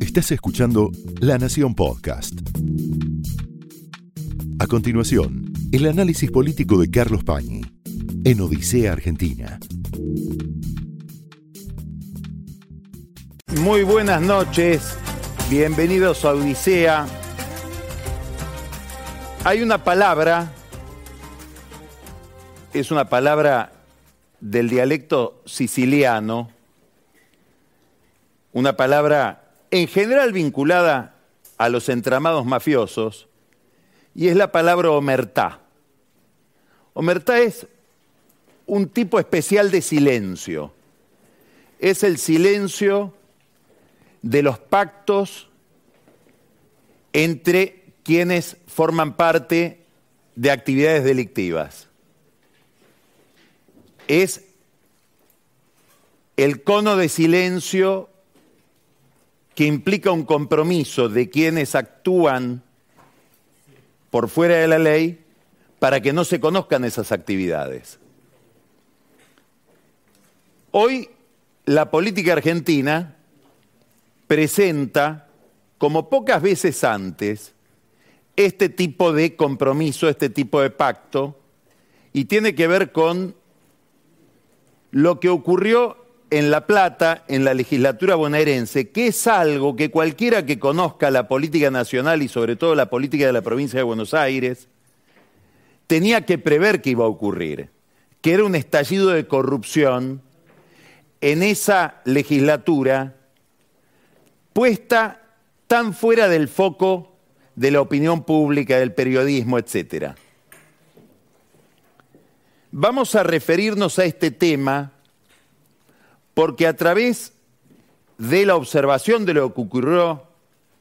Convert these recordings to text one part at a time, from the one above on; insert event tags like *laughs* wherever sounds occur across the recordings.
Estás escuchando La Nación Podcast. A continuación, el análisis político de Carlos Pañi en Odisea Argentina. Muy buenas noches, bienvenidos a Odisea. Hay una palabra, es una palabra del dialecto siciliano, una palabra en general vinculada a los entramados mafiosos, y es la palabra omertá. Omertá es un tipo especial de silencio. Es el silencio de los pactos entre quienes forman parte de actividades delictivas. Es el cono de silencio que implica un compromiso de quienes actúan por fuera de la ley para que no se conozcan esas actividades. Hoy la política argentina presenta, como pocas veces antes, este tipo de compromiso, este tipo de pacto, y tiene que ver con lo que ocurrió en La Plata, en la legislatura bonaerense, que es algo que cualquiera que conozca la política nacional y sobre todo la política de la provincia de Buenos Aires, tenía que prever que iba a ocurrir, que era un estallido de corrupción en esa legislatura puesta tan fuera del foco de la opinión pública, del periodismo, etc. Vamos a referirnos a este tema porque a través de la observación de lo que ocurrió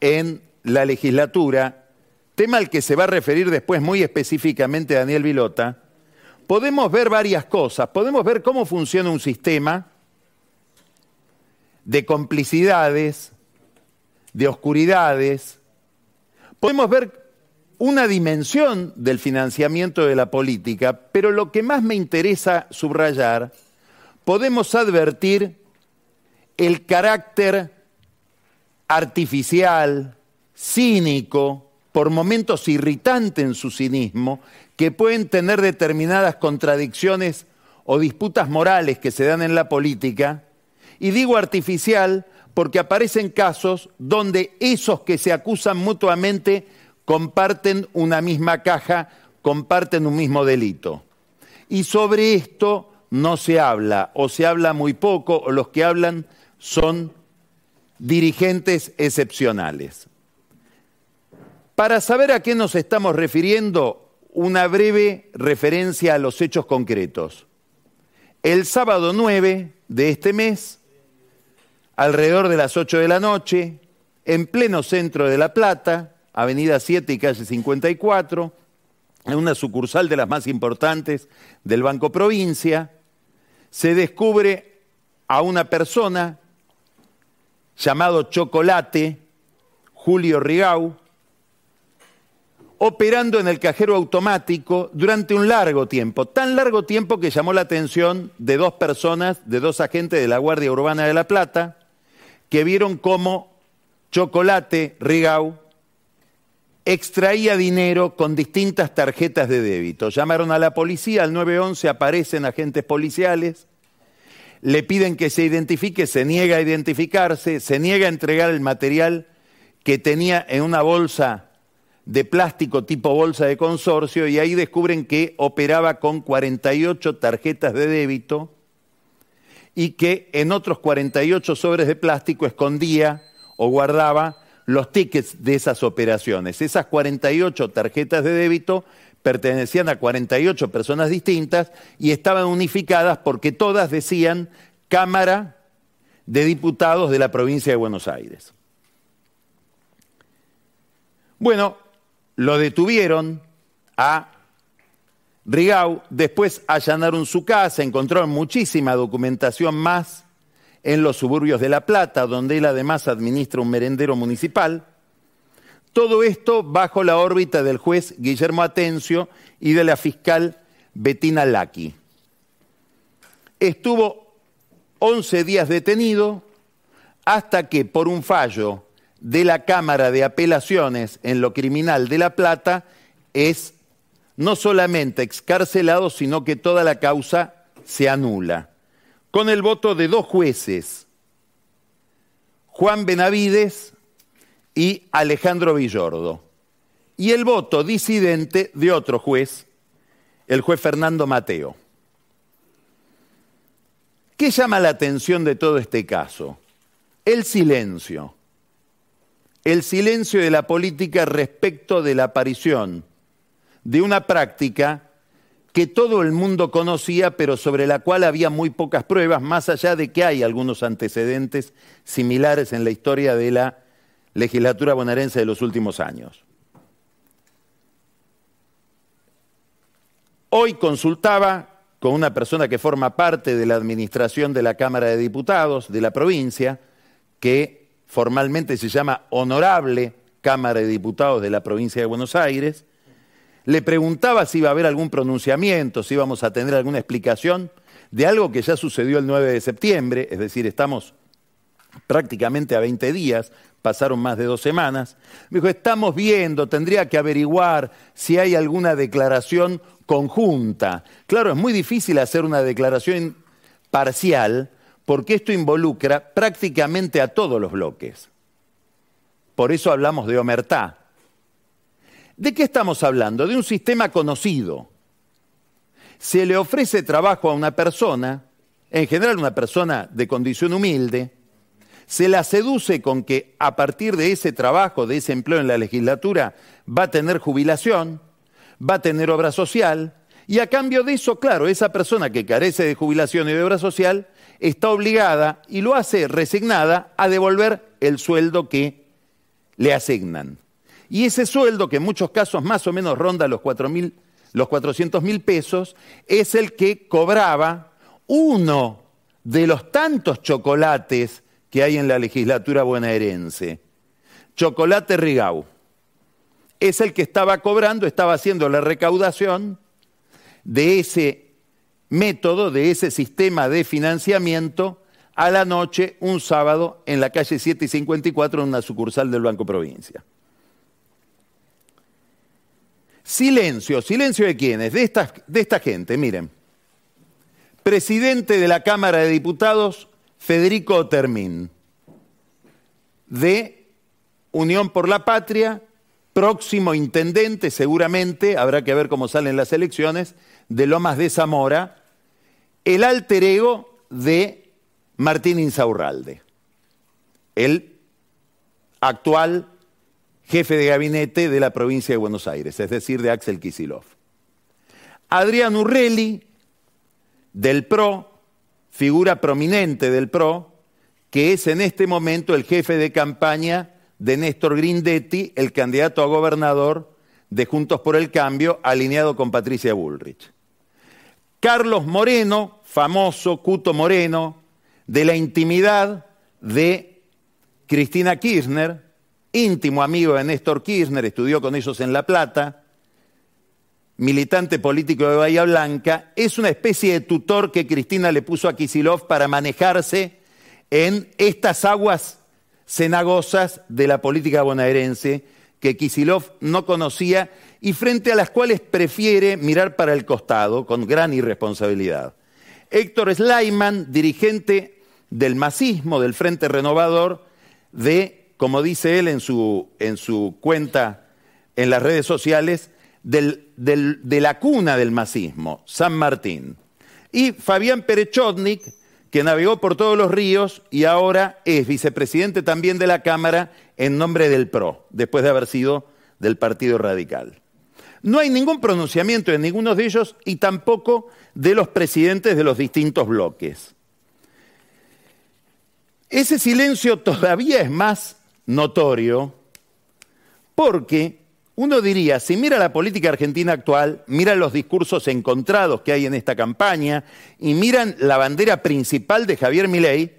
en la legislatura, tema al que se va a referir después muy específicamente Daniel Vilota, podemos ver varias cosas. Podemos ver cómo funciona un sistema de complicidades, de oscuridades. Podemos ver una dimensión del financiamiento de la política, pero lo que más me interesa subrayar podemos advertir el carácter artificial, cínico, por momentos irritante en su cinismo, que pueden tener determinadas contradicciones o disputas morales que se dan en la política. Y digo artificial porque aparecen casos donde esos que se acusan mutuamente comparten una misma caja, comparten un mismo delito. Y sobre esto no se habla o se habla muy poco o los que hablan son dirigentes excepcionales. Para saber a qué nos estamos refiriendo, una breve referencia a los hechos concretos. El sábado 9 de este mes, alrededor de las 8 de la noche, en pleno centro de La Plata, Avenida 7 y calle 54, en una sucursal de las más importantes del Banco Provincia, se descubre a una persona llamado Chocolate, Julio Rigau, operando en el cajero automático durante un largo tiempo, tan largo tiempo que llamó la atención de dos personas, de dos agentes de la Guardia Urbana de La Plata, que vieron cómo Chocolate Rigau extraía dinero con distintas tarjetas de débito. Llamaron a la policía, al 911 aparecen agentes policiales, le piden que se identifique, se niega a identificarse, se niega a entregar el material que tenía en una bolsa de plástico tipo bolsa de consorcio y ahí descubren que operaba con 48 tarjetas de débito y que en otros 48 sobres de plástico escondía o guardaba los tickets de esas operaciones. Esas 48 tarjetas de débito pertenecían a 48 personas distintas y estaban unificadas porque todas decían Cámara de Diputados de la provincia de Buenos Aires. Bueno, lo detuvieron a Rigau, después allanaron su casa, encontraron muchísima documentación más en los suburbios de La Plata, donde él además administra un merendero municipal. Todo esto bajo la órbita del juez Guillermo Atencio y de la fiscal Bettina Laki. Estuvo 11 días detenido, hasta que por un fallo de la Cámara de Apelaciones en lo criminal de La Plata es no solamente excarcelado, sino que toda la causa se anula. Con el voto de dos jueces, Juan Benavides y Alejandro Villordo. Y el voto disidente de otro juez, el juez Fernando Mateo. ¿Qué llama la atención de todo este caso? El silencio. El silencio de la política respecto de la aparición de una práctica que todo el mundo conocía, pero sobre la cual había muy pocas pruebas, más allá de que hay algunos antecedentes similares en la historia de la legislatura bonaerense de los últimos años. Hoy consultaba con una persona que forma parte de la administración de la Cámara de Diputados de la provincia, que formalmente se llama Honorable Cámara de Diputados de la provincia de Buenos Aires, le preguntaba si iba a haber algún pronunciamiento, si íbamos a tener alguna explicación de algo que ya sucedió el 9 de septiembre, es decir, estamos prácticamente a 20 días, pasaron más de dos semanas. Me dijo, estamos viendo, tendría que averiguar si hay alguna declaración conjunta. Claro, es muy difícil hacer una declaración parcial porque esto involucra prácticamente a todos los bloques. Por eso hablamos de omertá. ¿De qué estamos hablando? De un sistema conocido. Se le ofrece trabajo a una persona, en general una persona de condición humilde, se la seduce con que a partir de ese trabajo, de ese empleo en la legislatura, va a tener jubilación, va a tener obra social, y a cambio de eso, claro, esa persona que carece de jubilación y de obra social está obligada, y lo hace resignada, a devolver el sueldo que le asignan. Y ese sueldo, que en muchos casos más o menos ronda los, 4 los 400 mil pesos, es el que cobraba uno de los tantos chocolates que hay en la legislatura bonaerense. Chocolate Rigau. Es el que estaba cobrando, estaba haciendo la recaudación de ese método, de ese sistema de financiamiento a la noche, un sábado, en la calle 7 y 54, en una sucursal del Banco Provincia. Silencio, silencio de quiénes, de esta, de esta gente, miren. Presidente de la Cámara de Diputados, Federico Termín, de Unión por la Patria, próximo intendente, seguramente, habrá que ver cómo salen las elecciones, de Lomas de Zamora, el alter ego de Martín Insaurralde, el actual jefe de gabinete de la provincia de Buenos Aires, es decir, de Axel Kisilov. Adrián Urrelli, del PRO, figura prominente del PRO, que es en este momento el jefe de campaña de Néstor Grindetti, el candidato a gobernador de Juntos por el Cambio, alineado con Patricia Bullrich. Carlos Moreno, famoso Cuto Moreno, de la intimidad de Cristina Kirchner, íntimo amigo de Néstor Kirchner, estudió con ellos en La Plata, militante político de Bahía Blanca, es una especie de tutor que Cristina le puso a Kisilov para manejarse en estas aguas cenagosas de la política bonaerense que Kisilov no conocía y frente a las cuales prefiere mirar para el costado con gran irresponsabilidad. Héctor Sleiman, dirigente del masismo, del Frente Renovador, de, como dice él en su, en su cuenta en las redes sociales, de la cuna del masismo, San Martín. Y Fabián Perechotnik, que navegó por todos los ríos y ahora es vicepresidente también de la Cámara en nombre del PRO, después de haber sido del Partido Radical. No hay ningún pronunciamiento de ninguno de ellos y tampoco de los presidentes de los distintos bloques. Ese silencio todavía es más notorio porque uno diría, si mira la política argentina actual, mira los discursos encontrados que hay en esta campaña y miran la bandera principal de Javier Milei,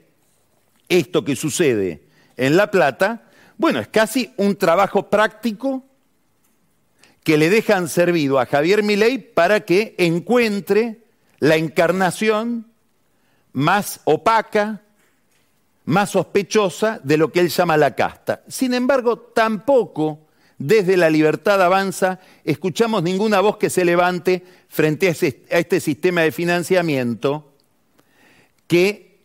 esto que sucede en La Plata, bueno, es casi un trabajo práctico que le dejan servido a Javier Milei para que encuentre la encarnación más opaca, más sospechosa de lo que él llama la casta. Sin embargo, tampoco desde la libertad avanza escuchamos ninguna voz que se levante frente a, este sistema de financiamiento que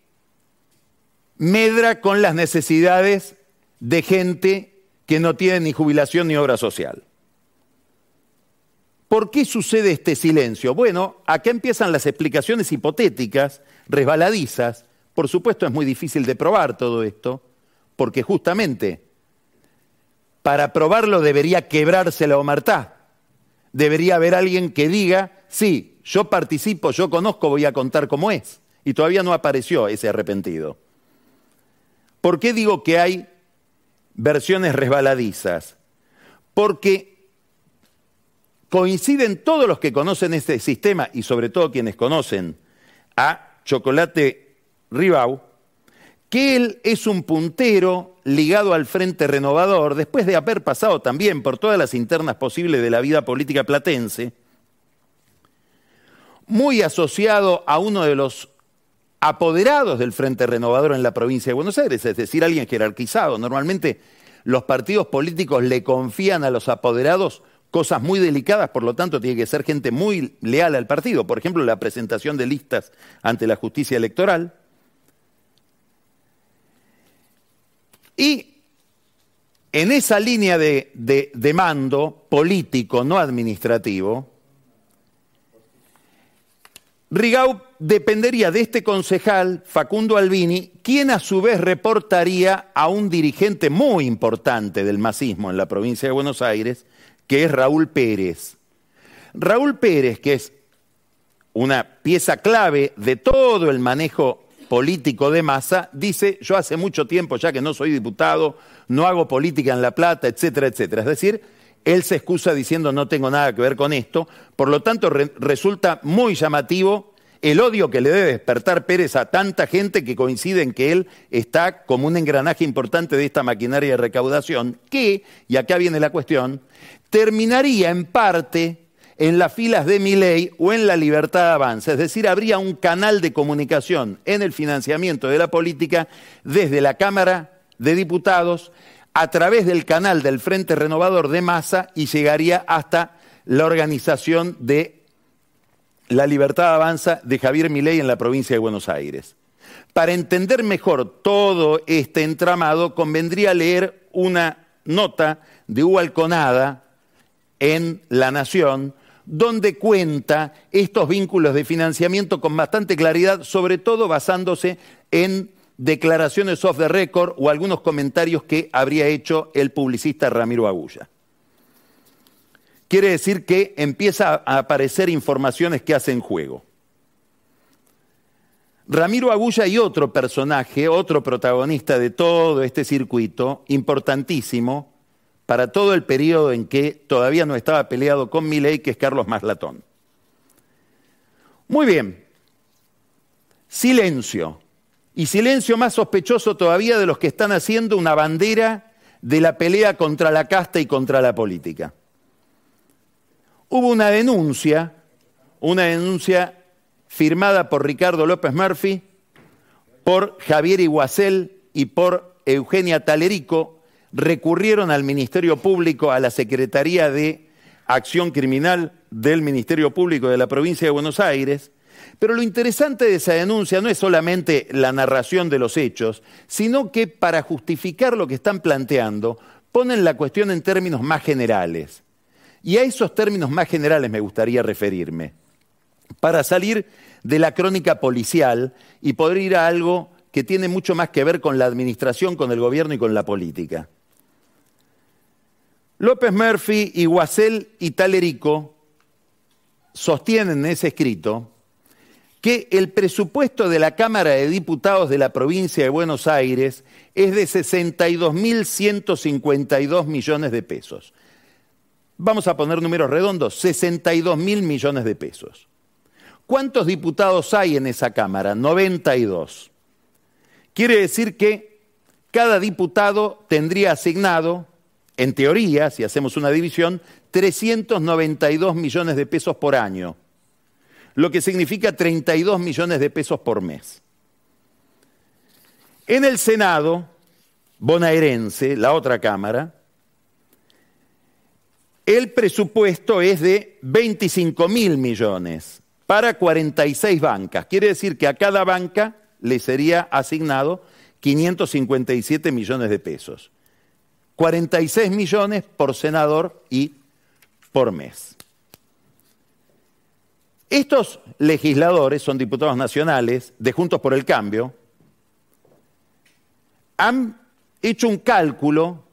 medra con las necesidades de gente que no tiene ni jubilación ni obra social. ¿Por qué sucede este silencio? Bueno, acá empiezan las explicaciones hipotéticas, resbaladizas. Por supuesto es muy difícil de probar todo esto, porque justamente para probarlo debería quebrarse la omertá. Debería haber alguien que diga, sí, yo participo, yo conozco, voy a contar cómo es. Y todavía no apareció ese arrepentido. ¿Por qué digo que hay versiones resbaladizas? Porque coinciden todos los que conocen este sistema y sobre todo quienes conocen a Chocolate Ribau, que él es un puntero ligado al Frente Renovador, después de haber pasado también por todas las internas posibles de la vida política platense, muy asociado a uno de los apoderados del Frente Renovador en la provincia de Buenos Aires, es decir, alguien jerarquizado. Normalmente los partidos políticos le confían a los apoderados cosas muy delicadas, por lo tanto tiene que ser gente muy leal al partido. Por ejemplo, la presentación de listas ante la justicia electoral. Y en esa línea de, mando político, no administrativo, Rigau dependería de este concejal, Facundo Albini, quien a su vez reportaría a un dirigente muy importante del masismo en la provincia de Buenos Aires, que es Raúl Pérez. Raúl Pérez, que es una pieza clave de todo el manejo político de masa, dice, yo hace mucho tiempo ya que no soy diputado, no hago política en La Plata, etcétera, etcétera. Es decir, él se excusa diciendo no tengo nada que ver con esto, por lo tanto resulta muy llamativo el odio que le debe despertar Pérez a tanta gente que coincide en que él está como un engranaje importante de esta maquinaria de recaudación, que, y acá viene la cuestión, terminaría en parte en las filas de Miley o en la libertad de avance, es decir, habría un canal de comunicación en el financiamiento de la política desde la Cámara de Diputados a través del canal del Frente Renovador de Masa y llegaría hasta la organización de la libertad avanza de Javier Milei en la provincia de Buenos Aires. Para entender mejor todo este entramado, convendría leer una nota de Hugo Alconada en La Nación, donde cuenta estos vínculos de financiamiento con bastante claridad, sobre todo basándose en declaraciones off the record o algunos comentarios que habría hecho el publicista Ramiro Agulla. Quiere decir que empieza a aparecer informaciones que hacen juego. Ramiro Agulla y otro personaje, otro protagonista de todo este circuito, importantísimo, para todo el periodo en que todavía no estaba peleado con Milei, que es Carlos Maslatón. Muy bien. Silencio. Y silencio más sospechoso todavía de los que están haciendo una bandera de la pelea contra la casta y contra la política. Hubo una denuncia, una denuncia firmada por Ricardo López Murphy, por Javier Iguacel y por Eugenia Talerico, recurrieron al Ministerio Público, a la Secretaría de Acción Criminal del Ministerio Público de la provincia de Buenos Aires, pero lo interesante de esa denuncia no es solamente la narración de los hechos, sino que para justificar lo que están planteando, ponen la cuestión en términos más generales. Y a esos términos más generales me gustaría referirme, para salir de la crónica policial y poder ir a algo que tiene mucho más que ver con la administración, con el gobierno y con la política. López Murphy, Iguacel y Talerico sostienen en ese escrito que el presupuesto de la Cámara de Diputados de la provincia de Buenos Aires es de 62.152 millones de pesos. Vamos a poner números redondos, 62 mil millones de pesos. ¿Cuántos diputados hay en esa Cámara? 92. Quiere decir que cada diputado tendría asignado en teoría, si hacemos una división, 392 millones de pesos por año, lo que significa 32 millones de pesos por mes. En el Senado bonaerense, la otra Cámara, el presupuesto es de 25 mil millones para 46 bancas. Quiere decir que a cada banca le sería asignado 557 millones de pesos. 46 millones por senador y por mes. Estos legisladores son diputados nacionales de Juntos por el Cambio, han hecho un cálculo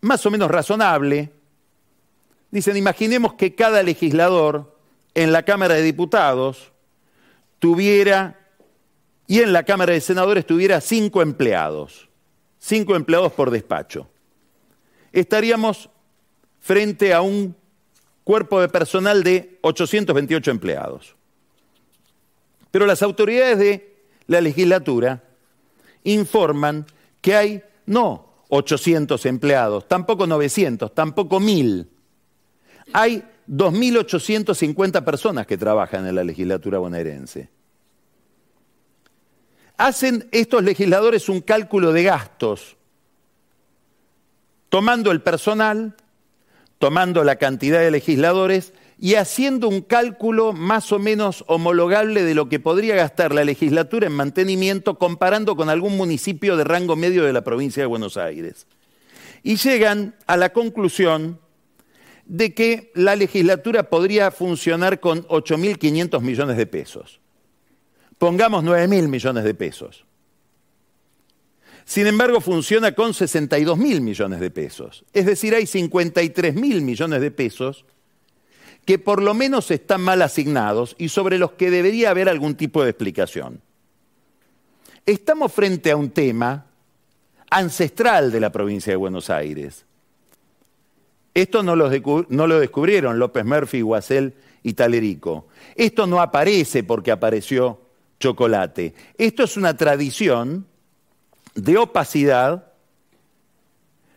más o menos razonable. Dicen, imaginemos que cada legislador en la Cámara de Diputados tuviera, y en la Cámara de Senadores tuviera cinco empleados, cinco empleados por despacho. Estaríamos frente a un cuerpo de personal de 828 empleados. Pero las autoridades de la legislatura informan que hay no 800 empleados, tampoco 900, tampoco 1000. Hay 2.850 personas que trabajan en la legislatura bonaerense. Hacen estos legisladores un cálculo de gastos, tomando el personal, tomando la cantidad de legisladores y haciendo un cálculo más o menos homologable de lo que podría gastar la legislatura en mantenimiento comparando con algún municipio de rango medio de la provincia de Buenos Aires. Y llegan a la conclusión de que la legislatura podría funcionar con 8.500 millones de pesos. Pongamos 9.000 millones de pesos. Sin embargo, funciona con 62.000 millones de pesos. Es decir, hay 53.000 millones de pesos que por lo menos están mal asignados y sobre los que debería haber algún tipo de explicación. Estamos frente a un tema ancestral de la provincia de Buenos Aires. Esto no lo, descubrieron López Murphy, Guasel y Talerico. Esto no aparece porque apareció chocolate. Esto es una tradición de opacidad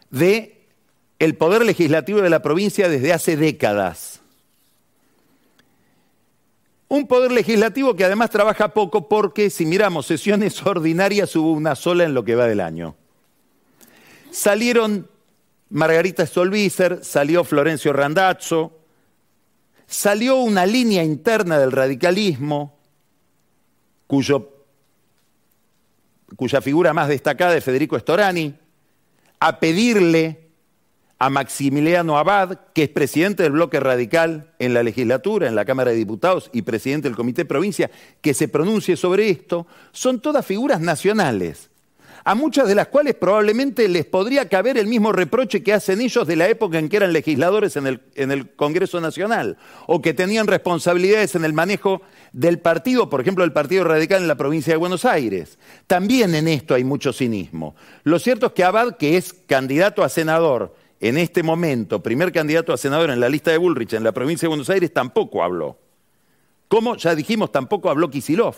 de el poder legislativo de la provincia desde hace décadas. Un poder legislativo que además trabaja poco porque si miramos sesiones *laughs* ordinarias hubo una sola en lo que va del año. Salieron Margarita Stolbizer, salió Florencio Randazzo, salió una línea interna del radicalismo cuyo, cuya figura más destacada es Federico Storani, a pedirle a Maximiliano Abad, que es presidente del bloque radical en la legislatura, en la Cámara de Diputados y presidente del Comité de Provincia, que se pronuncie sobre esto, son todas figuras nacionales, a muchas de las cuales probablemente les podría caber el mismo reproche que hacen ellos de la época en que eran legisladores en el, Congreso Nacional, o que tenían responsabilidades en el manejo del partido, por ejemplo, el Partido Radical en la provincia de Buenos Aires. También en esto hay mucho cinismo. Lo cierto es que Abad, que es candidato a senador, en este momento, primer candidato a senador en la lista de Bullrich en la provincia de Buenos Aires, tampoco habló. Como ya dijimos, tampoco habló Kisilov,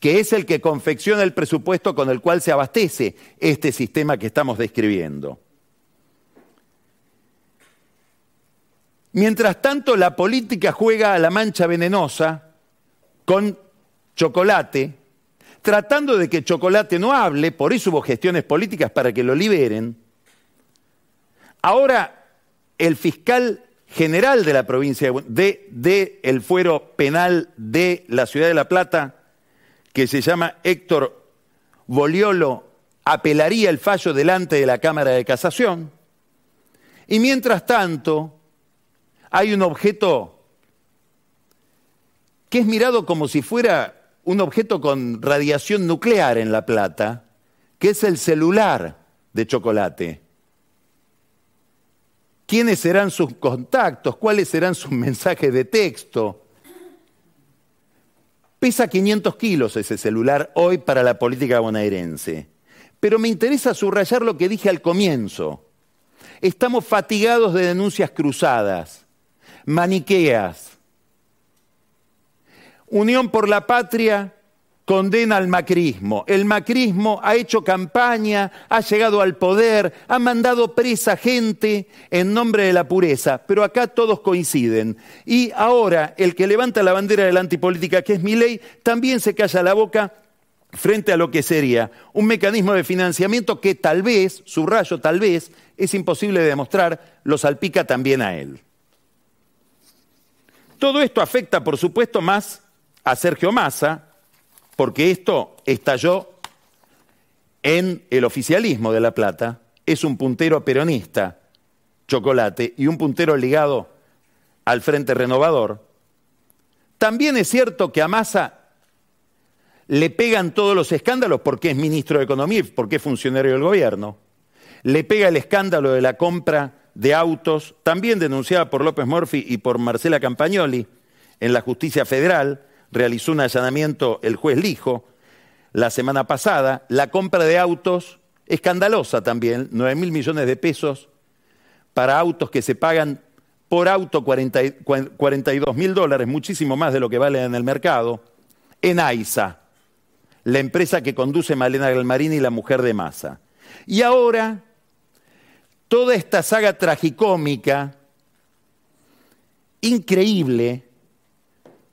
que es el que confecciona el presupuesto con el cual se abastece este sistema que estamos describiendo. Mientras tanto, la política juega a la mancha venenosa con chocolate, tratando de que chocolate no hable, por eso hubo gestiones políticas para que lo liberen Ahora, el fiscal general de la provincia de, el fuero penal de la ciudad de La Plata, que se llama Héctor Boliolo, apelaría el fallo delante de la Cámara de Casación. Y mientras tanto, hay un objeto que es mirado como si fuera un objeto con radiación nuclear en La Plata, que es el celular de chocolate quiénes serán sus contactos, cuáles serán sus *laughs* mensajes de texto. Pesa 500 kilos ese celular hoy para la política bonaerense. Pero me interesa subrayar lo que dije al comienzo. Estamos fatigados de denuncias cruzadas, maniqueas. Unión por la Patria condena al macrismo. El macrismo ha hecho campaña, ha llegado al poder, ha mandado presa gente en nombre de la pureza, pero acá todos coinciden. Y ahora el que levanta la bandera de la antipolítica, que es mi ley, también se calla la boca frente a lo que sería un mecanismo de financiamiento que tal vez, subrayo tal vez, es imposible de demostrar, lo salpica también a él. Todo esto afecta, por supuesto, más a Sergio Massa, porque esto estalló en el oficialismo de La Plata, es un puntero peronista, chocolate, y un puntero ligado al Frente Renovador. También es cierto que a Massa le pegan todos los escándalos porque es ministro de Economía y porque es funcionario del gobierno. Le pega el escándalo de la compra de autos, también denunciada por López Murphy y por Marcela Campagnoli en la justicia federal. Realizó un allanamiento el juez Lijo la semana pasada. La compra de autos, escandalosa también, 9 mil millones de pesos para autos que se pagan por auto 42 mil dólares, muchísimo más de lo que vale en el mercado, en AISA la empresa que conduce Malena Galmarini y la mujer de Massa. Y ahora, toda esta saga tragicómica, increíble,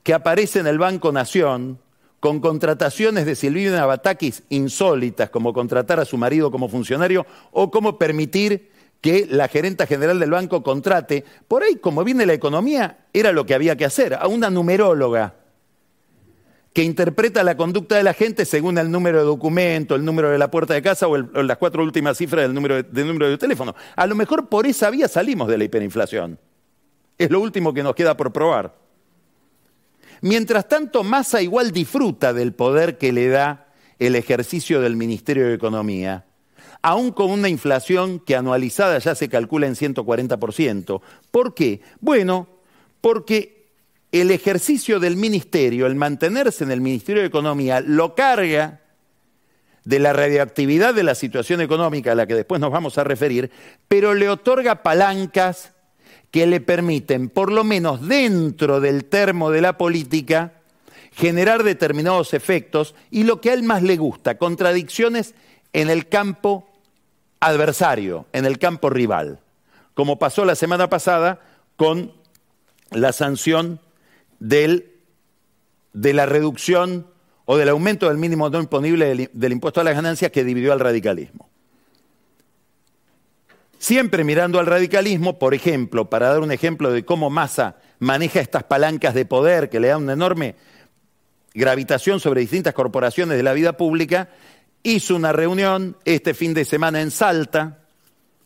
que aparece en el Banco Nación, con contrataciones de Silvina Batakis insólitas, como contratar a su marido como funcionario o como permitir que la gerenta general del banco contrate. Por ahí, como viene la economía, era lo que había que hacer, a una numeróloga que interpreta la conducta de la gente según el número de documento, el número de la puerta de casa o, las cuatro últimas cifras del número de, número de teléfono. A lo mejor por esa vía salimos de la hiperinflación. Es lo último que nos queda por probar. Mientras tanto, Massa igual disfruta del poder que le da el ejercicio del Ministerio de Economía, aún con una inflación que anualizada ya se calcula en 140%. ¿Por qué? Bueno, porque el ejercicio del ministerio, el mantenerse en el Ministerio de Economía, lo carga de la radioactividad de la situación económica a la que después nos vamos a referir, pero le otorga palancas que le permiten, por lo menos dentro del termo de la política, generar determinados efectos y lo que a él más le gusta, contradicciones en el campo adversario, en el campo rival, como pasó la semana pasada con la sanción de la reducción o del aumento del mínimo no imponible del, impuesto a las ganancias que dividió al radicalismo. Siempre mirando al radicalismo, por ejemplo, para dar un ejemplo de cómo Massa maneja estas palancas de poder que le dan una enorme gravitación sobre distintas corporaciones de la vida pública, hizo una reunión este fin de semana en Salta,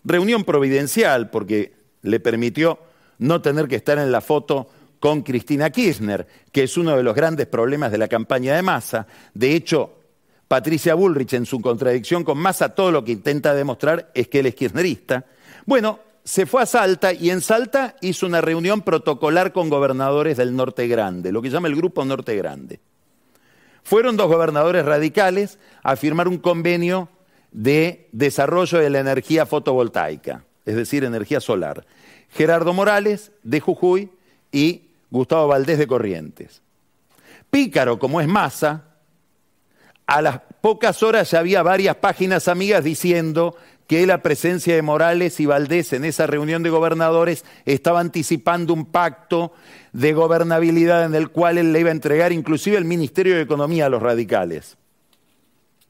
reunión providencial porque le permitió no tener que estar en la foto con Cristina Kirchner, que es uno de los grandes problemas de la campaña de Massa. De hecho, Patricia Bullrich, en su contradicción con Massa, todo lo que intenta demostrar es que él es kirchnerista. Bueno, se fue a Salta y en Salta hizo una reunión protocolar con gobernadores del Norte Grande, lo que llama el Grupo Norte Grande. Fueron dos gobernadores radicales a firmar un convenio de desarrollo de la energía fotovoltaica, es decir, energía solar. Gerardo Morales, de Jujuy, y Gustavo Valdés de Corrientes. Pícaro, como es masa, a las pocas horas ya había varias páginas amigas diciendo que la presencia de Morales y Valdés en esa reunión de gobernadores estaba anticipando un pacto de gobernabilidad en el cual él le iba a entregar inclusive el Ministerio de Economía a los radicales.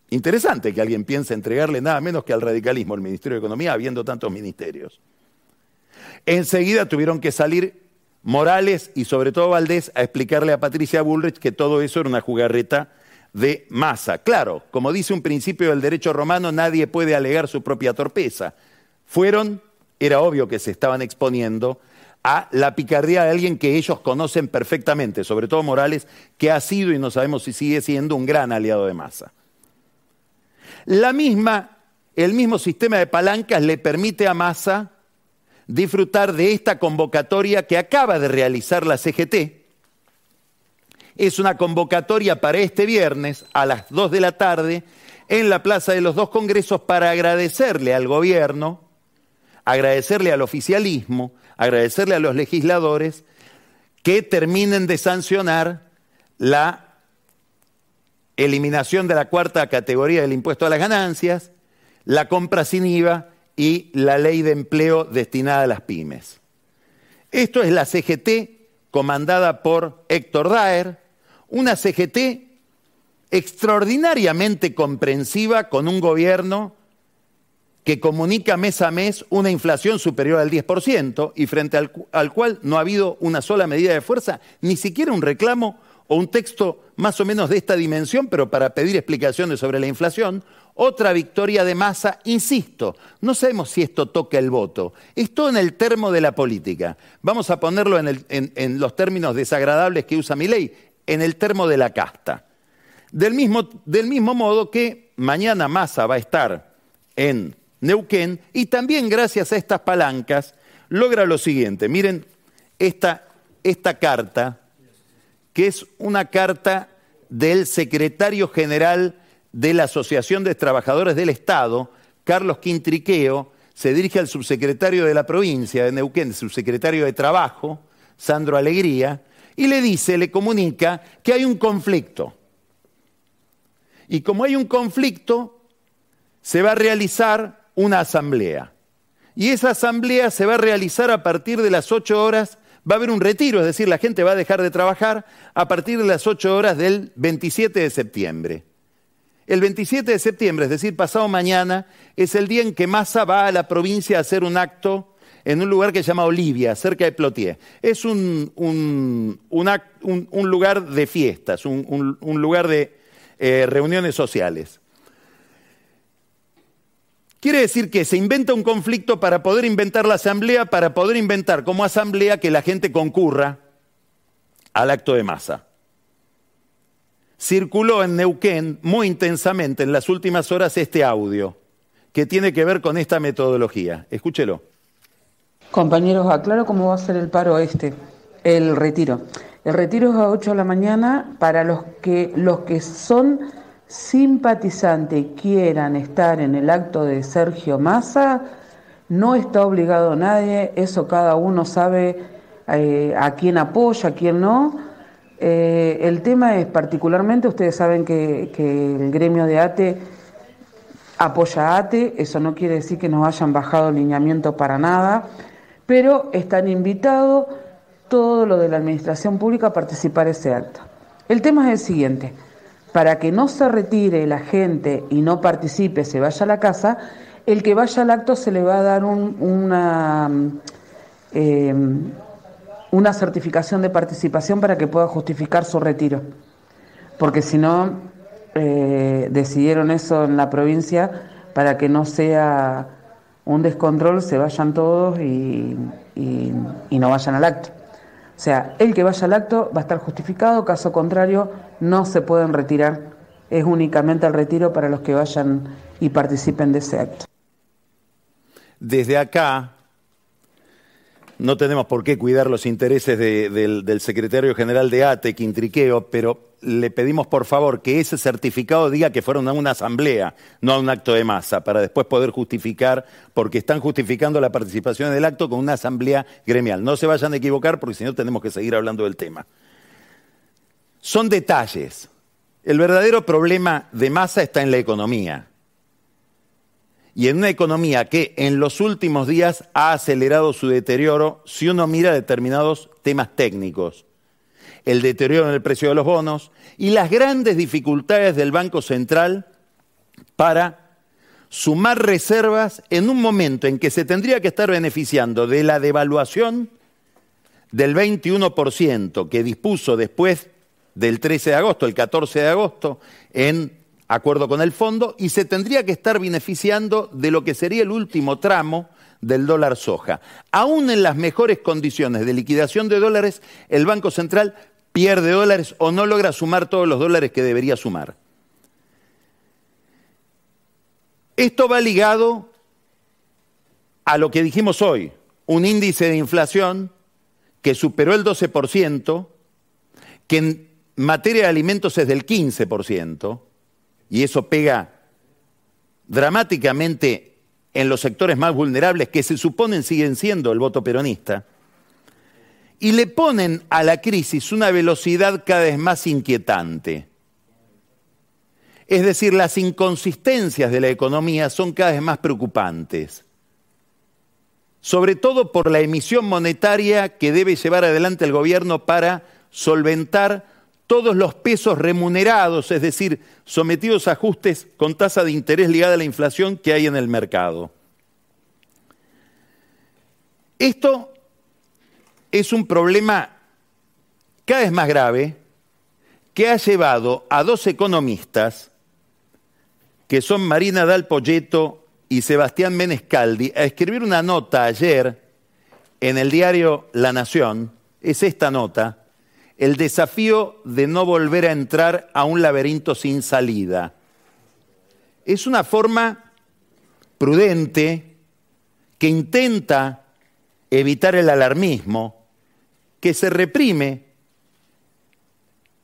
Interesante que alguien piense entregarle nada menos que al radicalismo el Ministerio de Economía habiendo tantos ministerios. Enseguida tuvieron que salir Morales y sobre todo Valdés a explicarle a Patricia Bullrich que todo eso era una jugarreta de masa. Claro, como dice un principio del derecho romano, nadie puede alegar su propia torpeza. Fueron, era obvio que se estaban exponiendo a la picardía de alguien que ellos conocen perfectamente, sobre todo Morales, que ha sido y no sabemos si sigue siendo un gran aliado de masa. La misma, el mismo sistema de palancas le permite a Massa disfrutar de esta convocatoria que acaba de realizar la CGT. Es una convocatoria para este viernes a las 2 de la tarde en la Plaza de los Dos Congresos para agradecerle al gobierno, agradecerle al oficialismo, agradecerle a los legisladores que terminen de sancionar la eliminación de la cuarta categoría del impuesto a las ganancias, la compra sin IVA y la ley de empleo destinada a las pymes. Esto es la CGT comandada por Héctor Daer, una CGT extraordinariamente comprensiva con un gobierno que comunica mes a mes una inflación superior al 10% y frente al, al, cual no ha habido una sola medida de fuerza, ni siquiera un reclamo o un texto más o menos de esta dimensión, pero para pedir explicaciones sobre la inflación, otra victoria de masa, insisto, no sabemos si esto toca el voto, es todo en el termo de la política. Vamos a ponerlo en, en los términos desagradables que usa mi ley, en el termo de la casta. Del mismo, del mismo modo que mañana Massa va a estar en Neuquén y también gracias a estas palancas logra lo siguiente. Miren esta, esta carta, que es una carta del secretario general de la Asociación de Trabajadores del Estado, Carlos Quintriqueo, se dirige al subsecretario de la provincia de Neuquén, subsecretario de Trabajo, Sandro Alegría, y le dice, le comunica que hay un conflicto. Y como hay un conflicto, se va a realizar una asamblea. Y esa asamblea se va a realizar a partir de las 8 horas, va a haber un retiro, es decir, la gente va a dejar de trabajar a partir de las 8 horas del 27 de septiembre. El 27 de septiembre, es decir, pasado mañana, es el día en que Massa va a la provincia a hacer un acto en un lugar que se llama Olivia, cerca de Plotier. Es un, lugar de fiestas, un, lugar de eh, reuniones sociales. Quiere decir que se inventa un conflicto para poder inventar la asamblea, para poder inventar como asamblea que la gente concurra al acto de masa circuló en Neuquén muy intensamente en las últimas horas este audio que tiene que ver con esta metodología. Escúchelo. Compañeros, aclaro cómo va a ser el paro este, el retiro. El retiro es a 8 de la mañana para los que, los que son simpatizantes quieran estar en el acto de Sergio Massa. No está obligado nadie, eso cada uno sabe eh, a quién apoya, a quién no eh, el tema es particularmente, ustedes saben que, el gremio de ATE apoya a ATE, eso no quiere decir que nos hayan bajado el lineamiento para nada, pero están invitados todo lo de la administración pública a participar ese acto. El tema es el siguiente, para que no se retire la gente y no participe, se vaya a la casa, el que vaya al acto se le va a dar una... Eh, una certificación de participación para que pueda justificar su retiro. Porque si no, eh, decidieron eso en la provincia para que no sea un descontrol, se vayan todos y, no vayan al acto. O sea, el que vaya al acto va a estar justificado, caso contrario, no se pueden retirar. Es únicamente el retiro para los que vayan y participen de ese acto. Desde acá, no tenemos por qué cuidar los intereses del, secretario general de ATE, Quintriqueo, pero le pedimos por favor que ese certificado diga que fueron a una asamblea, no a un acto de masa, para después poder justificar, porque están justificando la participación en el acto con una asamblea gremial. No se vayan a equivocar porque si no tenemos que seguir hablando del tema. Son detalles. El verdadero problema de masa está en la economía y en una economía que en los últimos días ha acelerado su deterioro si uno mira determinados temas técnicos. El deterioro en el precio de los bonos y las grandes dificultades del Banco Central para sumar reservas en un momento en que se tendría que estar beneficiando de la devaluación del 21% que dispuso después del 13 de agosto, el 14 de agosto, en acuerdo con el fondo, y se tendría que estar beneficiando de lo que sería el último tramo del dólar soja. Aún en las mejores condiciones de liquidación de dólares, el Banco Central pierde dólares o no logra sumar todos los dólares que debería sumar. Esto va ligado a lo que dijimos hoy, un índice de inflación que superó el 12%, que en materia de alimentos es del 15%, y eso pega dramáticamente en los sectores más vulnerables que se suponen siguen siendo el voto peronista, y le ponen a la crisis una velocidad cada vez más inquietante. Es decir, las inconsistencias de la economía son cada vez más preocupantes, sobre todo por la emisión monetaria que debe llevar adelante el gobierno para solventar todos los pesos remunerados, es decir, sometidos a ajustes con tasa de interés ligada a la inflación que hay en el mercado. Esto es un problema cada vez más grave que ha llevado a dos economistas, que son Marina Dal Poyeto y Sebastián Menescaldi, a escribir una nota ayer en el diario La Nación, es esta nota, el desafío de no volver a entrar a un laberinto sin salida. Es una forma prudente que intenta evitar el alarmismo, que se reprime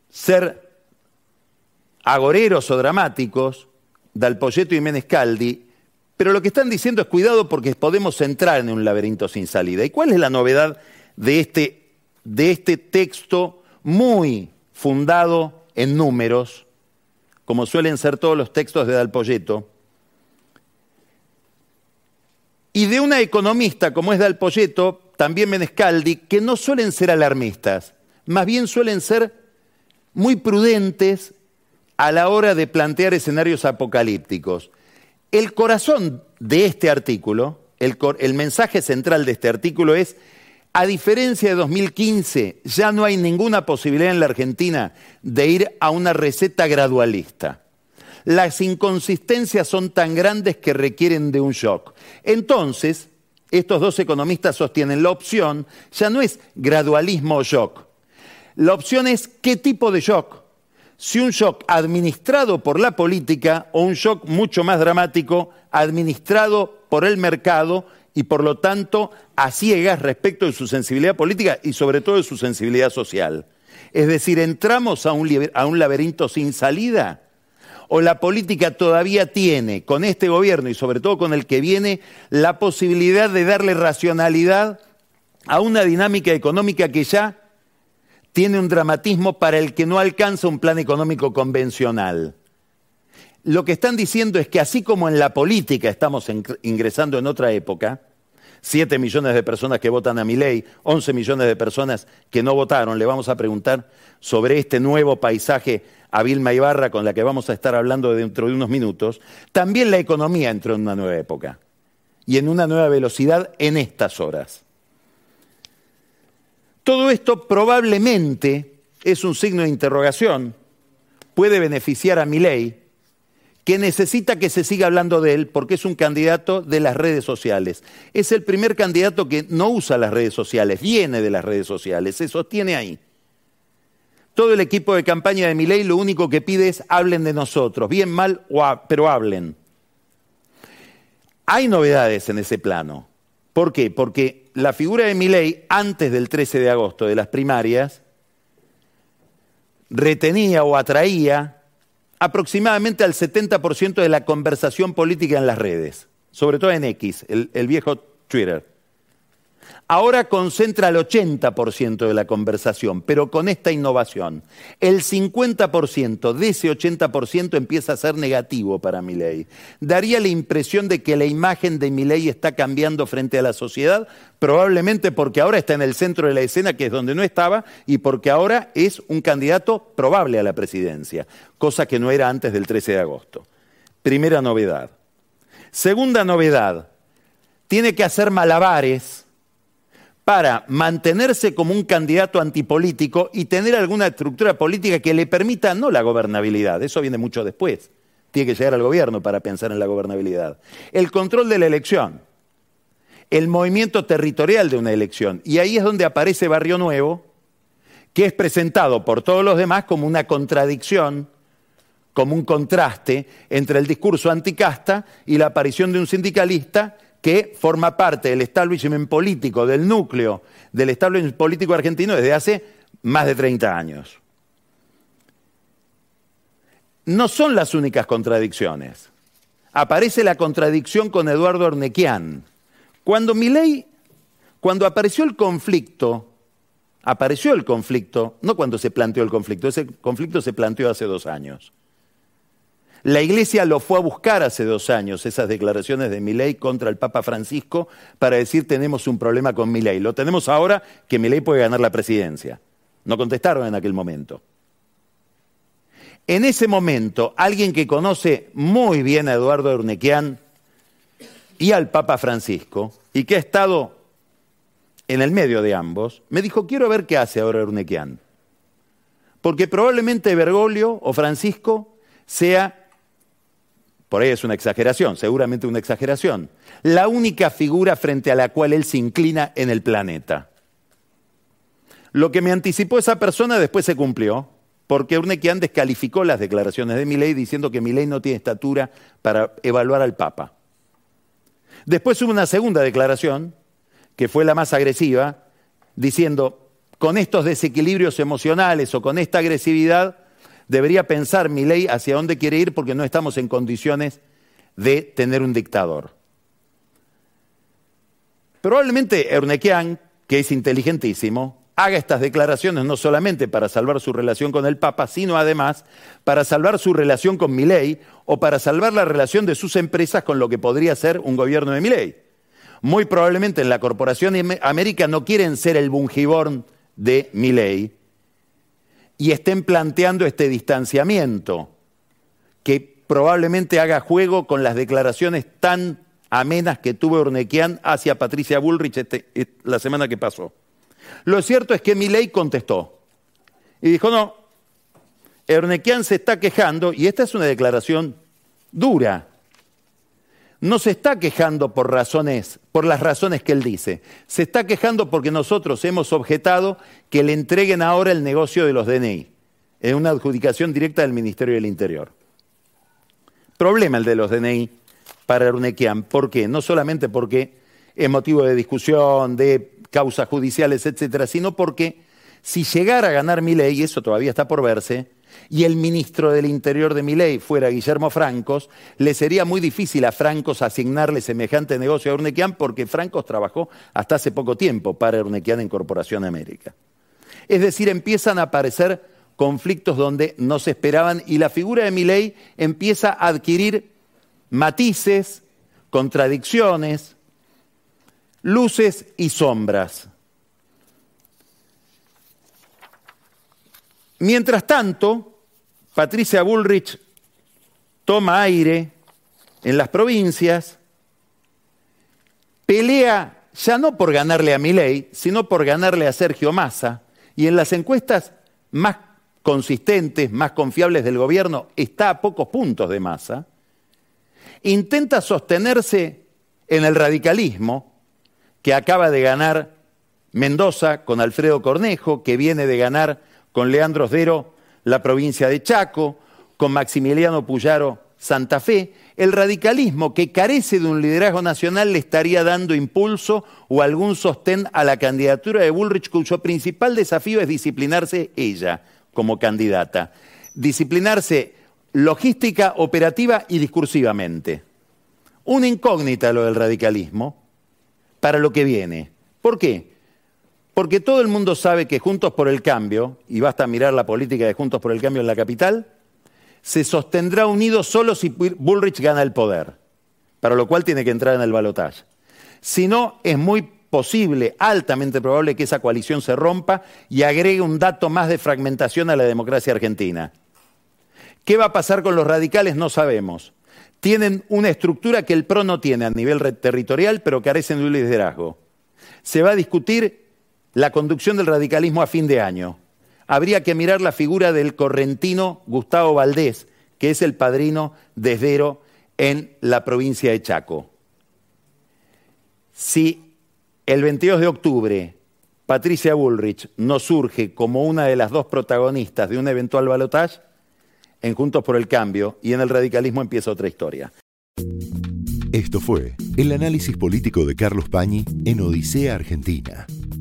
ser agoreros o dramáticos, Dalpoyeto y Menescaldi, pero lo que están diciendo es cuidado porque podemos entrar en un laberinto sin salida. ¿Y cuál es la novedad de este, de este texto muy fundado en números, como suelen ser todos los textos de Dalpoyeto? Y de una economista como es Dalpoyeto, también Menescaldi, que no suelen ser alarmistas, más bien suelen ser muy prudentes a la hora de plantear escenarios apocalípticos. El corazón de este artículo, el, mensaje central de este artículo es, a diferencia de 2015, ya no hay ninguna posibilidad en la Argentina de ir a una receta gradualista. Las inconsistencias son tan grandes que requieren de un shock. Entonces, estos dos economistas sostienen la opción ya no es gradualismo o shock. La opción es qué tipo de shock si un shock administrado por la política o un shock mucho más dramático administrado por el mercado y por lo tanto a ciegas respecto de su sensibilidad política y sobre todo de su sensibilidad social. Es decir, entramos a un, a un laberinto sin salida o la política todavía tiene con este gobierno y sobre todo con el que viene la posibilidad de darle racionalidad a una dinámica económica que ya tiene un dramatismo para el que no alcanza un plan económico convencional. Lo que están diciendo es que así como en la política estamos ingresando en otra época, 7 millones de personas que votan a mi ley, 11 millones de personas que no votaron, le vamos a preguntar sobre este nuevo paisaje a Vilma Ibarra con la que vamos a estar hablando dentro de unos minutos, también la economía entró en una nueva época y en una nueva velocidad en estas horas. Todo esto probablemente es un signo de interrogación, puede beneficiar a mi ley, que necesita que se siga hablando de él porque es un candidato de las redes sociales. Es el primer candidato que no usa las redes sociales, viene de las redes sociales, se sostiene ahí. Todo el equipo de campaña de mi ley lo único que pide es hablen de nosotros, bien, mal, pero hablen. Hay novedades en ese plano. ¿Por qué? Porque la figura de Milei, antes del 13 de agosto de las primarias, retenía o atraía aproximadamente al 70% de la conversación política en las redes, sobre todo en X, el viejo Twitter. Ahora concentra el 80% de la conversación, pero con esta innovación. El 50% de ese 80% empieza a ser negativo para Milei. Daría la impresión de que la imagen de Milei está cambiando frente a la sociedad, probablemente porque ahora está en el centro de la escena, que es donde no estaba, y porque ahora es un candidato probable a la presidencia, cosa que no era antes del 13 de agosto. Primera novedad. Segunda novedad, tiene que hacer malabares para mantenerse como un candidato antipolítico y tener alguna estructura política que le permita no la gobernabilidad, eso viene mucho después, tiene que llegar al gobierno para pensar en la gobernabilidad, el control de la elección, el movimiento territorial de una elección, y ahí es donde aparece Barrio Nuevo, que es presentado por todos los demás como una contradicción, como un contraste entre el discurso anticasta y la aparición de un sindicalista que forma parte del establishment político, del núcleo del establishment político argentino desde hace más de 30 años. No son las únicas contradicciones. Aparece la contradicción con Eduardo Ornequian. Cuando Milei, cuando apareció el conflicto, apareció el conflicto, no cuando se planteó el conflicto, ese conflicto se planteó hace dos años. La Iglesia lo fue a buscar hace dos años, esas declaraciones de Milei contra el Papa Francisco, para decir tenemos un problema con Milei. Lo tenemos ahora que Milei puede ganar la presidencia. No contestaron en aquel momento. En ese momento, alguien que conoce muy bien a Eduardo Urnequian y al Papa Francisco, y que ha estado en el medio de ambos, me dijo, quiero ver qué hace ahora Urnequian. Porque probablemente Bergoglio o Francisco sea, por ahí es una exageración, seguramente una exageración, la única figura frente a la cual él se inclina en el planeta. Lo que me anticipó esa persona después se cumplió, porque Urnequian descalificó las declaraciones de Milei diciendo que Milei no tiene estatura para evaluar al Papa. Después hubo una segunda declaración, que fue la más agresiva, diciendo, con estos desequilibrios emocionales o con esta agresividad, debería pensar Milei hacia dónde quiere ir porque no estamos en condiciones de tener un dictador. Probablemente Urnequian, que es inteligentísimo, haga estas declaraciones no solamente para salvar su relación con el Papa, sino además para salvar su relación con Milei o para salvar la relación de sus empresas con lo que podría ser un gobierno de Milei. Muy probablemente en la Corporación América no quieren ser el bungiborn de Milei y estén planteando este distanciamiento que probablemente haga juego con las declaraciones tan amenas que tuvo Urnequian hacia Patricia Bullrich este, la semana que pasó. Lo cierto es que Milei contestó y dijo, no, Ernequian se está quejando, y esta es una declaración dura, no se está quejando por razones, por las razones que él dice, se está quejando porque nosotros hemos objetado que le entreguen ahora el negocio de los DNI, en una adjudicación directa del Ministerio del Interior. Problema el de los DNI para Ernequian, ¿por qué? No solamente porque es motivo de discusión, de causas judiciales, etcétera, sino porque si llegara a ganar mi ley, y eso todavía está por verse, y el ministro del Interior de mi ley fuera Guillermo Francos, le sería muy difícil a Francos asignarle semejante negocio a Urnequian porque Francos trabajó hasta hace poco tiempo para Urnequian en Corporación América. Es decir, empiezan a aparecer conflictos donde no se esperaban y la figura de mi ley empieza a adquirir matices, contradicciones, luces y sombras. Mientras tanto, Patricia Bullrich toma aire en las provincias, pelea ya no por ganarle a Milei, sino por ganarle a Sergio Massa, y en las encuestas más consistentes, más confiables del gobierno, está a pocos puntos de Massa, intenta sostenerse en el radicalismo, que acaba de ganar Mendoza con Alfredo Cornejo, que viene de ganar con Leandro Osdero la provincia de Chaco, con Maximiliano Puyaro Santa Fe, el radicalismo que carece de un liderazgo nacional le estaría dando impulso o algún sostén a la candidatura de Bullrich, cuyo principal desafío es disciplinarse ella como candidata. Disciplinarse logística, operativa y discursivamente. Una incógnita lo del radicalismo, para lo que viene. ¿Por qué? Porque todo el mundo sabe que Juntos por el Cambio, y basta mirar la política de Juntos por el Cambio en la capital, se sostendrá unido solo si Bullrich gana el poder, para lo cual tiene que entrar en el balotaje. Si no, es muy posible, altamente probable, que esa coalición se rompa y agregue un dato más de fragmentación a la democracia argentina. ¿Qué va a pasar con los radicales? No sabemos tienen una estructura que el PRO no tiene a nivel territorial, pero carecen de un liderazgo. Se va a discutir la conducción del radicalismo a fin de año. Habría que mirar la figura del correntino Gustavo Valdés, que es el padrino de Esdero en la provincia de Chaco. Si el 22 de octubre Patricia Bullrich no surge como una de las dos protagonistas de un eventual balotaje, en Juntos por el Cambio y en el radicalismo empieza otra historia. Esto fue el análisis político de Carlos Pañi en Odisea Argentina,